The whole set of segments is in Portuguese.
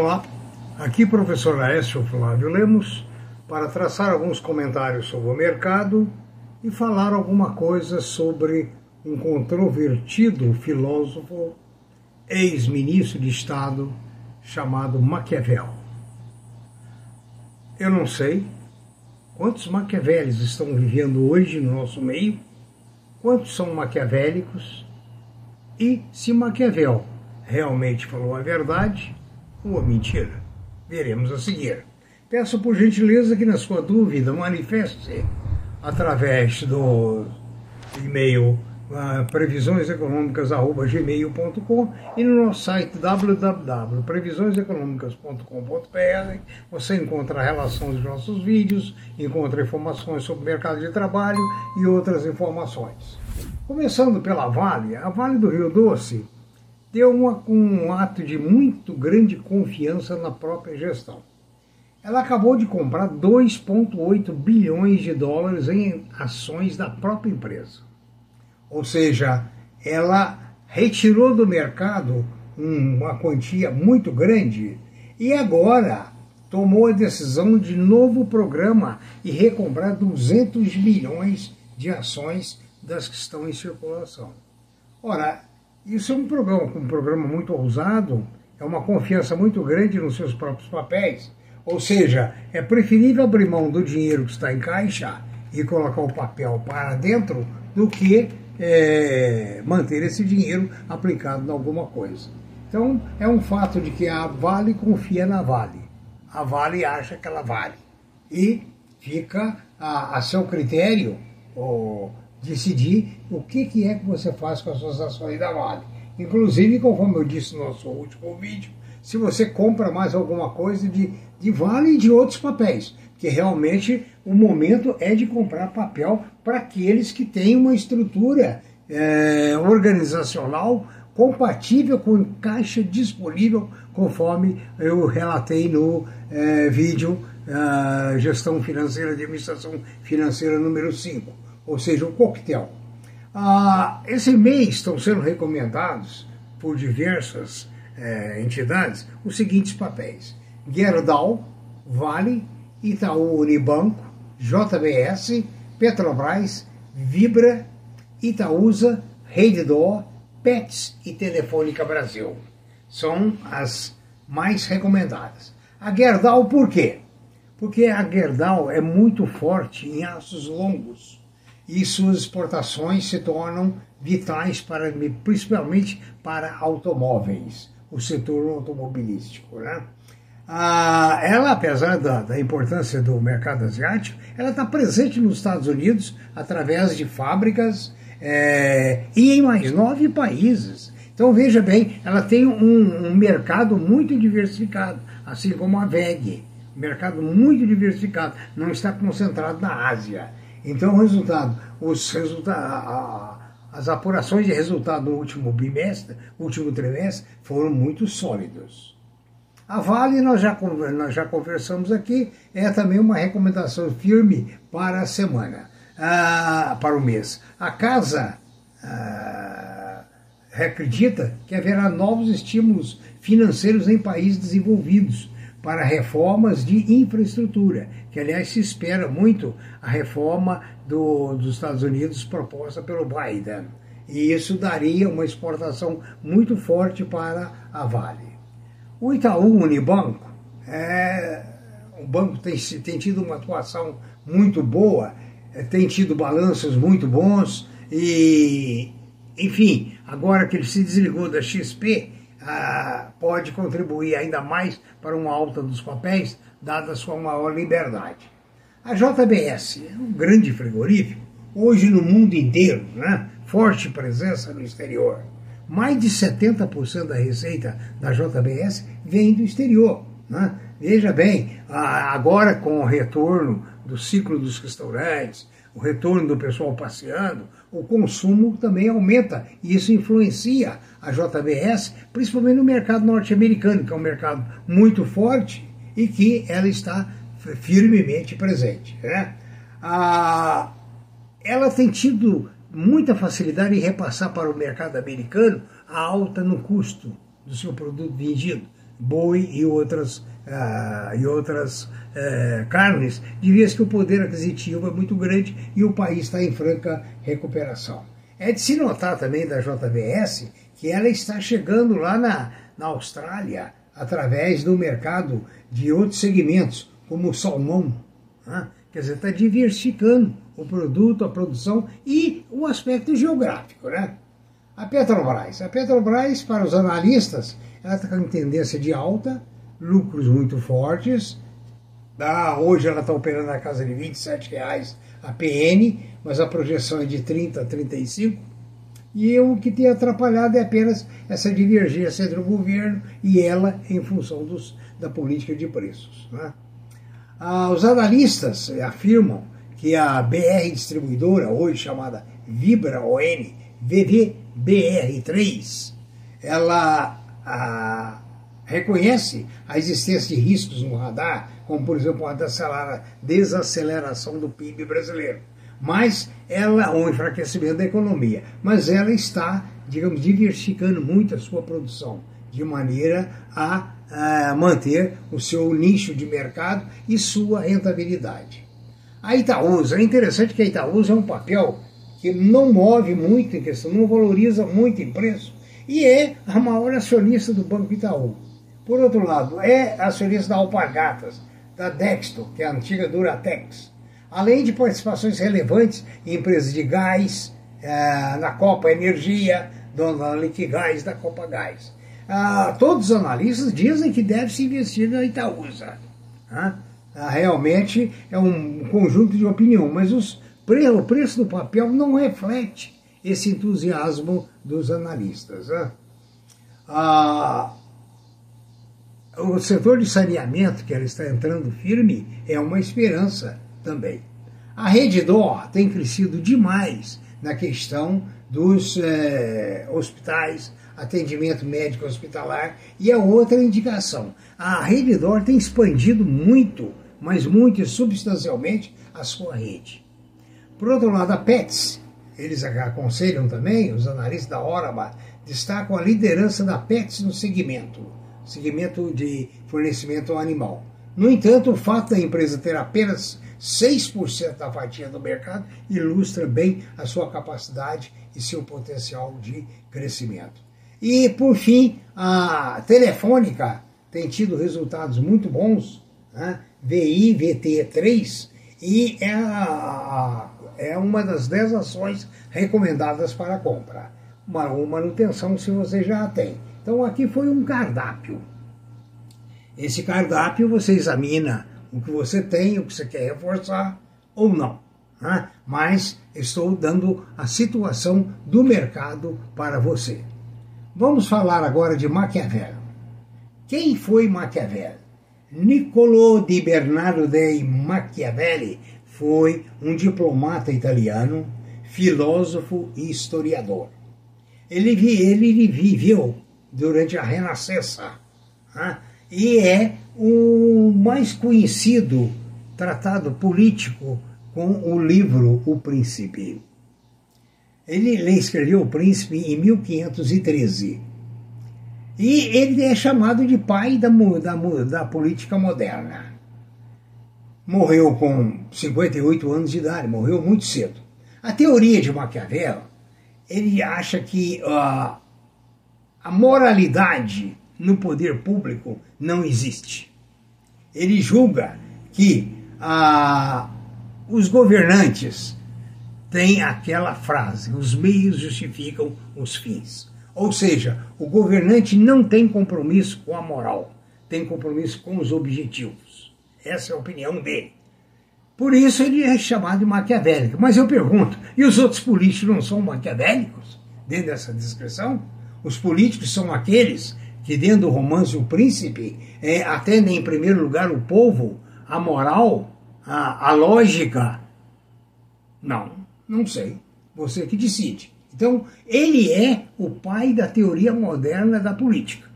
Olá, aqui professor Aécio Flávio Lemos para traçar alguns comentários sobre o mercado e falar alguma coisa sobre um controvertido filósofo, ex-ministro de Estado, chamado Maquiavel. Eu não sei quantos maquiavélicos estão vivendo hoje no nosso meio, quantos são maquiavélicos e se Maquiavel realmente falou a verdade ou mentira. Veremos a seguir. Peço por gentileza que na sua dúvida manifeste através do e-mail uh, previsioneseconômicas.gmail.com e no nosso site www.previsioneseconômicas.com.br você encontra a relação dos nossos vídeos, encontra informações sobre o mercado de trabalho e outras informações. Começando pela Vale, a Vale do Rio Doce deu uma, um ato de muito grande confiança na própria gestão. Ela acabou de comprar 2,8 bilhões de dólares em ações da própria empresa. Ou seja, ela retirou do mercado uma quantia muito grande e agora tomou a decisão de novo programa e recomprar 200 milhões de ações das que estão em circulação. Ora, isso é um programa, um programa muito ousado, é uma confiança muito grande nos seus próprios papéis. Ou seja, é preferível abrir mão do dinheiro que está em caixa e colocar o papel para dentro do que é, manter esse dinheiro aplicado em alguma coisa. Então, é um fato de que a Vale confia na Vale. A Vale acha que ela vale. E fica a, a seu critério, ou decidir o que, que é que você faz com as suas ações da Vale. Inclusive, conforme eu disse no nosso último vídeo, se você compra mais alguma coisa de, de Vale e de outros papéis, que realmente o momento é de comprar papel para aqueles que têm uma estrutura é, organizacional compatível com caixa disponível, conforme eu relatei no é, vídeo é, Gestão Financeira de Administração Financeira número 5 ou seja, um coquetel. Ah, esse mês estão sendo recomendados por diversas eh, entidades os seguintes papéis: Gerdau, Vale, Itaú Unibanco, JBS, Petrobras, Vibra, Itaúsa, Reddor, Pets e Telefônica Brasil. São as mais recomendadas. A Gerdau por quê? Porque a Gerdau é muito forte em aços longos e suas exportações se tornam vitais para, principalmente para automóveis, o setor automobilístico. Né? Ah, ela, apesar da, da, importância do mercado asiático, ela está presente nos Estados Unidos através de fábricas é, e em mais nove países. Então veja bem, ela tem um, um mercado muito diversificado, assim como a VEG, mercado muito diversificado, não está concentrado na Ásia. Então, o resultado, os resultados, as apurações de resultado no último bimestre, último trimestre, foram muito sólidos. A Vale, nós já, nós já conversamos aqui, é também uma recomendação firme para a semana, ah, para o mês. A Casa ah, acredita que haverá novos estímulos financeiros em países desenvolvidos, para reformas de infraestrutura, que aliás se espera muito a reforma do, dos Estados Unidos proposta pelo Biden. E isso daria uma exportação muito forte para a Vale. O Itaú Unibanco é um banco tem, tem tido uma atuação muito boa, é, tem tido balanços muito bons e, enfim, agora que ele se desligou da XP, pode contribuir ainda mais para uma alta dos papéis, dada sua maior liberdade. A JBS é um grande frigorífico, hoje no mundo inteiro, né? forte presença no exterior. Mais de 70% da receita da JBS vem do exterior. Né? Veja bem, agora com o retorno do ciclo dos restaurantes, o retorno do pessoal passeando, o consumo também aumenta e isso influencia a JBS, principalmente no mercado norte-americano, que é um mercado muito forte e que ela está firmemente presente. Né? Ah, ela tem tido muita facilidade em repassar para o mercado americano a alta no custo do seu produto vendido. boi e outras, uh, e outras uh, carnes, diria-se que o poder aquisitivo é muito grande e o país está em franca recuperação. É de se notar também da JBS que ela está chegando lá na, na Austrália através do mercado de outros segmentos, como o salmão. Né? Quer dizer, está diversificando o produto, a produção e o aspecto geográfico. Né? A Petrobras. A Petrobras, para os analistas, ela está com tendência de alta, lucros muito fortes. Ah, hoje ela está operando na casa de R$ 27,00 a PN, mas a projeção é de 30 a 35. E o que tem atrapalhado é apenas essa divergência entre o governo e ela em função dos, da política de preços. Né? Ah, os analistas afirmam que a BR distribuidora, hoje chamada Vibra ON, VVBR3, ela a, reconhece a existência de riscos no radar, como por exemplo a desaceleração do PIB brasileiro, mas ela o enfraquecimento da economia, mas ela está, digamos, diversificando muito a sua produção de maneira a, a manter o seu nicho de mercado e sua rentabilidade. A Itaúsa, é interessante que a Itaúsa é um papel que não move muito em questão, não valoriza muito em preço, e é a maior acionista do Banco Itaú. Por outro lado, é acionista da Alpargatas, da Dexto, que é a antiga Duratex, além de participações relevantes em empresas de gás, eh, na Copa Energia, dona Liquigás da Copa Gás. Ah, todos os analistas dizem que deve se investir na Itaúsa. Ah, realmente é um conjunto de opinião, mas os, o preço do papel não reflete esse entusiasmo dos analistas. Né? Ah, o setor de saneamento, que ela está entrando firme, é uma esperança também. A rede DOR tem crescido demais na questão dos eh, hospitais, atendimento médico hospitalar, e a outra indicação. A rede DOR tem expandido muito, mas muito e substancialmente, a sua rede. Por outro lado, a PETS, eles aconselham também, os analistas da Oraba, destacam a liderança da PETS no segmento, segmento de fornecimento animal. No entanto, o fato da empresa ter apenas 6% da fatia do mercado ilustra bem a sua capacidade e seu potencial de crescimento. E, por fim, a Telefônica tem tido resultados muito bons, né? VI, VT3, e é, é uma das 10 ações recomendadas para compra. Uma, uma manutenção se você já a tem. Então aqui foi um cardápio. Esse cardápio você examina o que você tem, o que você quer reforçar ou não. Né? Mas estou dando a situação do mercado para você. Vamos falar agora de Maquiavel. Quem foi Maquiavel? Niccolò di Bernardo dei Machiavelli foi um diplomata italiano, filósofo e historiador. Ele, ele viveu durante a Renascença né? e é o mais conhecido tratado político com o livro O Príncipe. Ele escreveu O Príncipe em 1513 e ele é chamado de pai da, da, da política moderna. Morreu com 58 anos de idade, morreu muito cedo. A teoria de Maquiavel, ele acha que uh, a moralidade no poder público não existe. Ele julga que uh, os governantes têm aquela frase: os meios justificam os fins. Ou seja, o governante não tem compromisso com a moral, tem compromisso com os objetivos. Essa é a opinião dele. Por isso ele é chamado de maquiavélico. Mas eu pergunto, e os outros políticos não são maquiavélicos dentro dessa descrição? Os políticos são aqueles que, dentro do romance O Príncipe, é, atendem em primeiro lugar o povo, a moral, a, a lógica? Não, não sei. Você que decide. Então, ele é o pai da teoria moderna da política.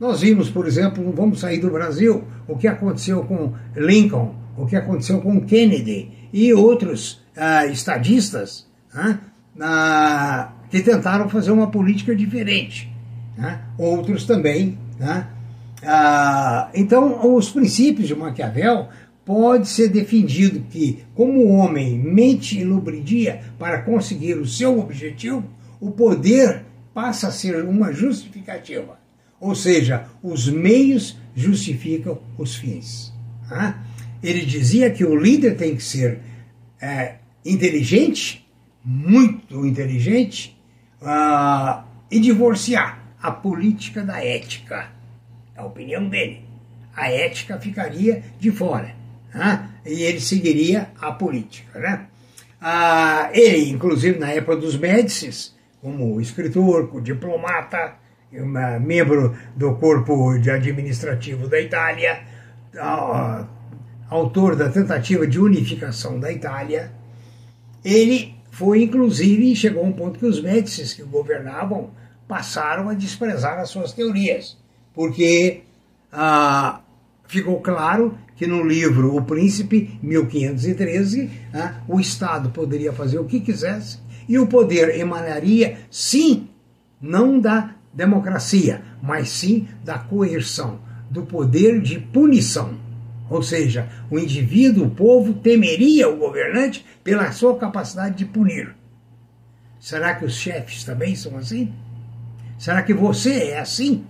Nós vimos, por exemplo, vamos sair do Brasil, o que aconteceu com Lincoln, o que aconteceu com Kennedy e outros ah, estadistas ah, ah, que tentaram fazer uma política diferente. Outros também Ah, então, os princípios de Maquiavel pode ser defendido que, como o homem mente e lubridia para conseguir o seu objetivo, o poder passa a ser uma justificativa. Ou seja, os meios justificam os fins. Ele dizia que o líder tem que ser é, inteligente, muito inteligente, uh, e divorciar a política da ética. É a opinião dele. A ética ficaria de fora. Né? E ele seguiria a política. Né? Uh, ele, inclusive, na época dos Médicis, como escritor, diplomata, membro do corpo de administrativo da Itália, autor da tentativa de unificação da Itália, ele foi inclusive chegou um ponto que os Médicis que governavam passaram a desprezar as suas teorias, porque ah, ficou claro que no livro O Príncipe, 1513, ah, o Estado poderia fazer o que quisesse e o poder emanaria, sim, não da democracia, mas sim da coerção, do poder de punição. Ou seja, o indivíduo, o povo, temeria o governante pela sua capacidade de punir. Será que os chefes também são assim? Será que você é assim?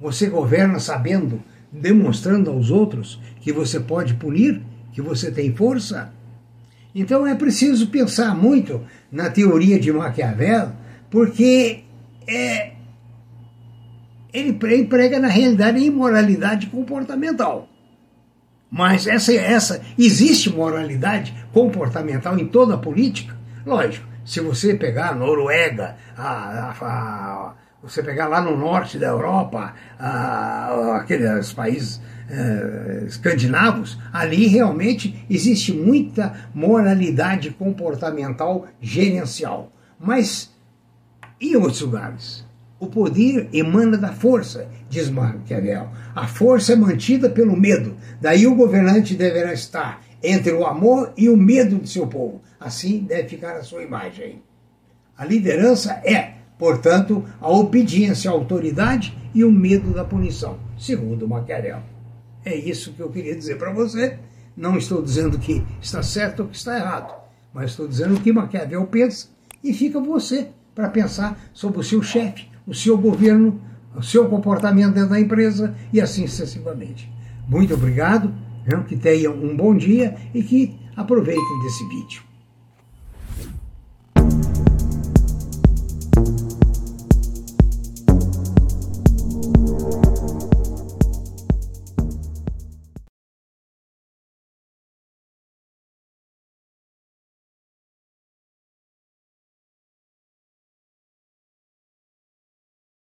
Você governa sabendo, demonstrando aos outros que você pode punir, que você tem força? Então é preciso pensar muito na teoria de Maquiavel, porque é, ele emprega na realidade a imoralidade comportamental. Mas essa, essa existe moralidade comportamental em toda a política? Lógico, se você pegar a Noruega, a, a, a, você pegar lá no norte da Europa, aqueles países eh, escandinavos, ali realmente existe muita moralidade comportamental gerencial. Mas em outros lugares? O poder emana da força, diz Maquiavel. A força é mantida pelo medo. Daí o governante deverá estar entre o amor e o medo de seu povo. Assim deve ficar a sua imagem. A liderança é, portanto, a obediência à autoridade e o medo da punição, segundo Maquiavel. É isso que eu queria dizer para você. Não estou dizendo que está certo ou que está errado, mas estou dizendo o que Maquiavel pensa e fica você para pensar sobre o seu chefe, o seu governo, o seu comportamento dentro da empresa e assim sucessivamente. Muito obrigado, né, que tenham um bom dia e que aproveitem desse vídeo.